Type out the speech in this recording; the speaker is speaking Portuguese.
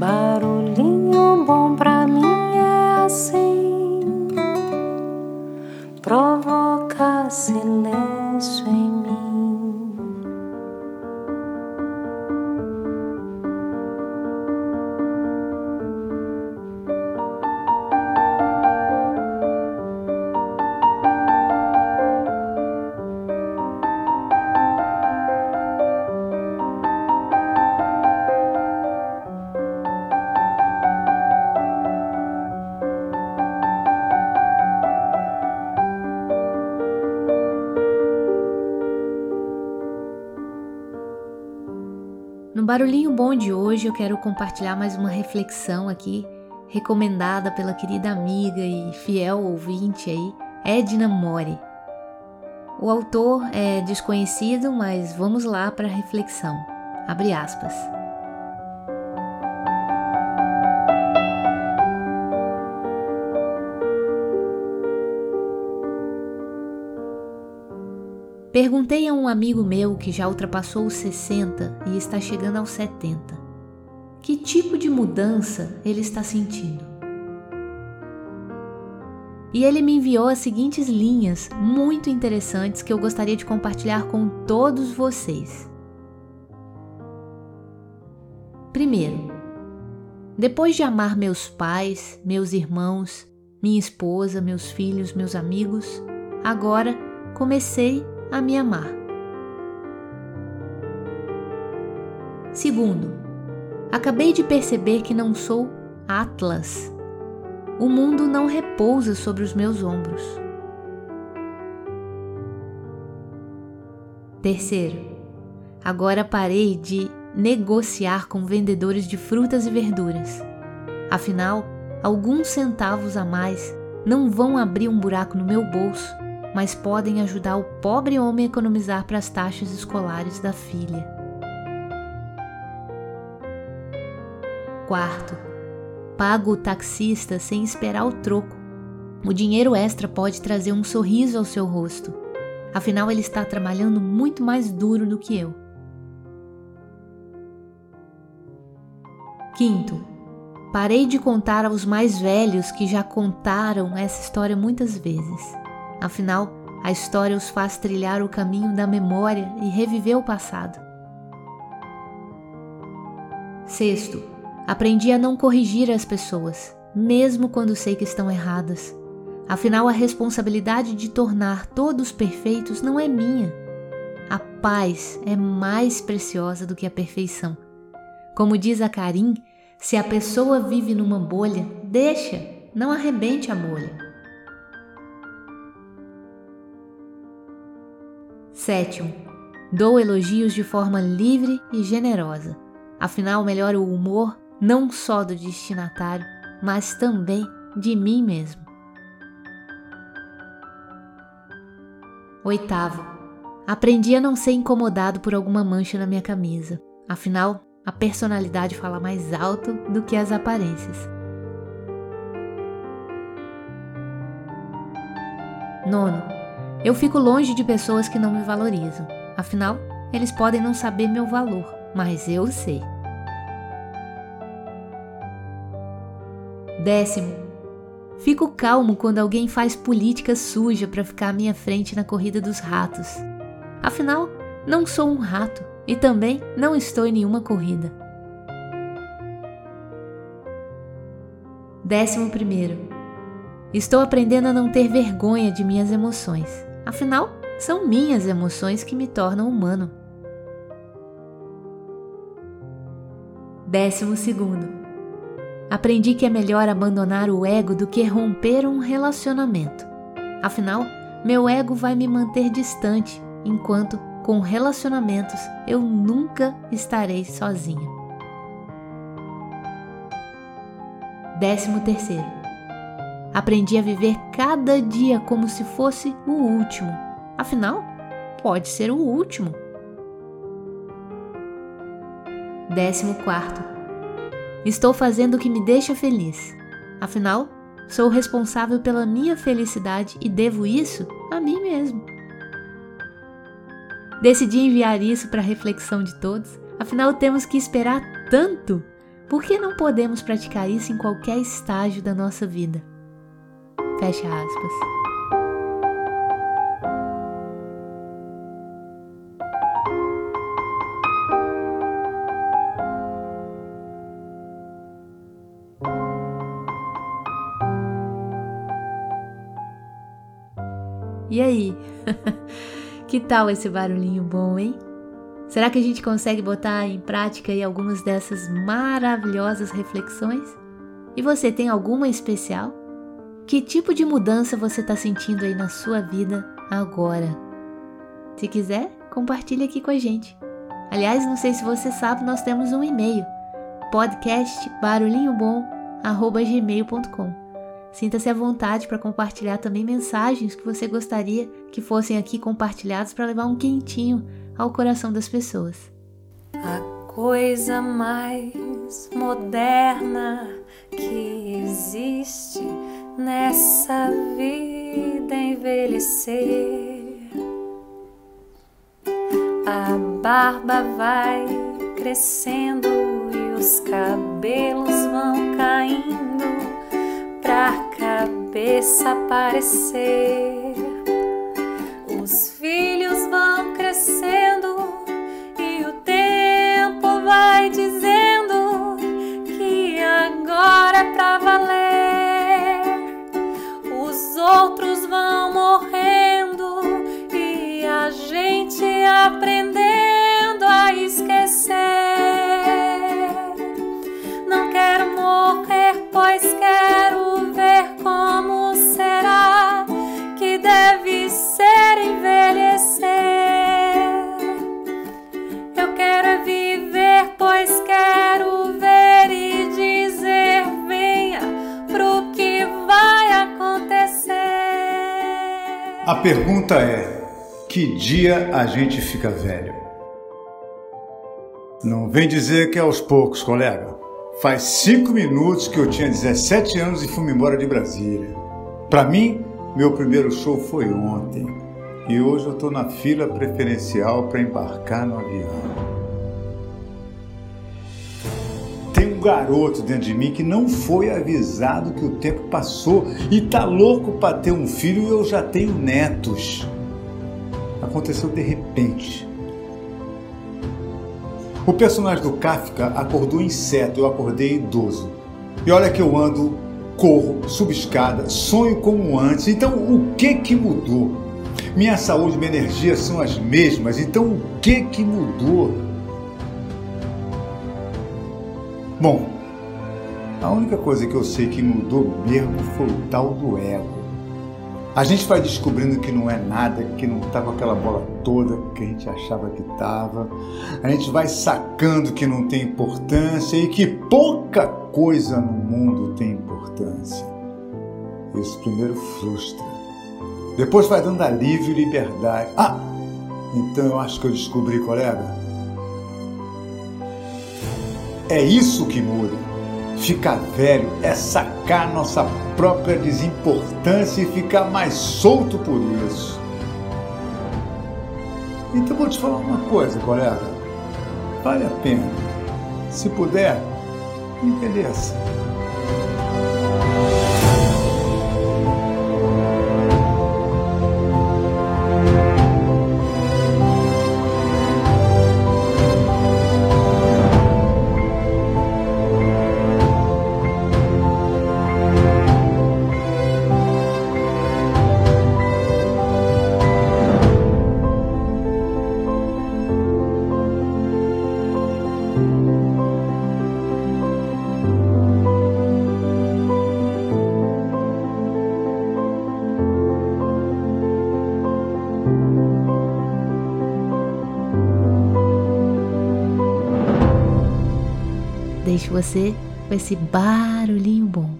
Barulhinho bom pra Barulhinho Bom de hoje eu quero compartilhar mais uma reflexão aqui, recomendada pela querida amiga e fiel ouvinte aí, Edna Mori. O autor é desconhecido, mas vamos lá para a reflexão. Abre aspas. Perguntei a um amigo meu que já ultrapassou os 60 e está chegando aos 70 que tipo de mudança ele está sentindo. E ele me enviou as seguintes linhas muito interessantes que eu gostaria de compartilhar com todos vocês. Primeiro, depois de amar meus pais, meus irmãos, minha esposa, meus filhos, meus amigos, agora comecei a me amar. Segundo, acabei de perceber que não sou Atlas. O mundo não repousa sobre os meus ombros. Terceiro, agora parei de negociar com vendedores de frutas e verduras. Afinal, alguns centavos a mais não vão abrir um buraco no meu bolso mas podem ajudar o pobre homem a economizar para as taxas escolares da filha. Quarto, pago o taxista sem esperar o troco. O dinheiro extra pode trazer um sorriso ao seu rosto. Afinal, ele está trabalhando muito mais duro do que eu. Quinto, parei de contar aos mais velhos que já contaram essa história muitas vezes. Afinal, a história os faz trilhar o caminho da memória e reviver o passado. Sexto, aprendi a não corrigir as pessoas, mesmo quando sei que estão erradas. Afinal, a responsabilidade de tornar todos perfeitos não é minha. A paz é mais preciosa do que a perfeição. Como diz a Karim, se a pessoa vive numa bolha, deixa, não arrebente a bolha. Sétimo, dou elogios de forma livre e generosa. Afinal, melhora o humor não só do destinatário, mas também de mim mesmo. Oitavo, aprendi a não ser incomodado por alguma mancha na minha camisa. Afinal, a personalidade fala mais alto do que as aparências. Nono, eu fico longe de pessoas que não me valorizam. Afinal, eles podem não saber meu valor, mas eu sei. Décimo, fico calmo quando alguém faz política suja para ficar à minha frente na corrida dos ratos. Afinal, não sou um rato e também não estou em nenhuma corrida. Décimo primeiro, estou aprendendo a não ter vergonha de minhas emoções. Afinal, são minhas emoções que me tornam humano. Décimo segundo. Aprendi que é melhor abandonar o ego do que romper um relacionamento. Afinal, meu ego vai me manter distante, enquanto com relacionamentos eu nunca estarei sozinha. Décimo terceiro. Aprendi a viver cada dia como se fosse o último. Afinal, pode ser o último. Décimo quarto. Estou fazendo o que me deixa feliz. Afinal, sou responsável pela minha felicidade e devo isso a mim mesmo. Decidi enviar isso para reflexão de todos. Afinal, temos que esperar tanto Por que não podemos praticar isso em qualquer estágio da nossa vida? Fecha aspas. E aí? que tal esse barulhinho bom, hein? Será que a gente consegue botar em prática aí algumas dessas maravilhosas reflexões? E você tem alguma especial? Que tipo de mudança você está sentindo aí na sua vida agora? Se quiser, compartilhe aqui com a gente. Aliás, não sei se você sabe, nós temos um e-mail: podcastbarulhinhobom@gmail.com. Sinta-se à vontade para compartilhar também mensagens que você gostaria que fossem aqui compartilhados para levar um quentinho ao coração das pessoas. A coisa mais moderna que existe nessa vida envelhecer. A barba vai crescendo e os cabelos vão caindo pra cabeça aparecer. Pergunta é: que dia a gente fica velho? Não vem dizer que é aos poucos, colega. Faz cinco minutos que eu tinha 17 anos e fui embora de Brasília. Para mim, meu primeiro show foi ontem e hoje eu estou na fila preferencial para embarcar no avião. Um garoto dentro de mim que não foi avisado que o tempo passou e tá louco para ter um filho e eu já tenho netos. Aconteceu de repente. O personagem do Kafka acordou inseto, eu acordei idoso. E olha que eu ando, corro, subo escada, sonho como antes. Então o que que mudou? Minha saúde minha energia são as mesmas, então o que que mudou? Bom, a única coisa que eu sei que mudou mesmo foi o tal do ego. A gente vai descobrindo que não é nada, que não tá com aquela bola toda que a gente achava que tava. A gente vai sacando que não tem importância e que pouca coisa no mundo tem importância. Isso primeiro frustra. Depois vai dando alívio e liberdade. Ah, então eu acho que eu descobri, colega. É isso que muda. Ficar velho é sacar nossa própria desimportância e ficar mais solto por isso. Então vou te falar uma coisa, colega. Vale a pena. Se puder, envelheça. Deixo você com esse barulhinho bom.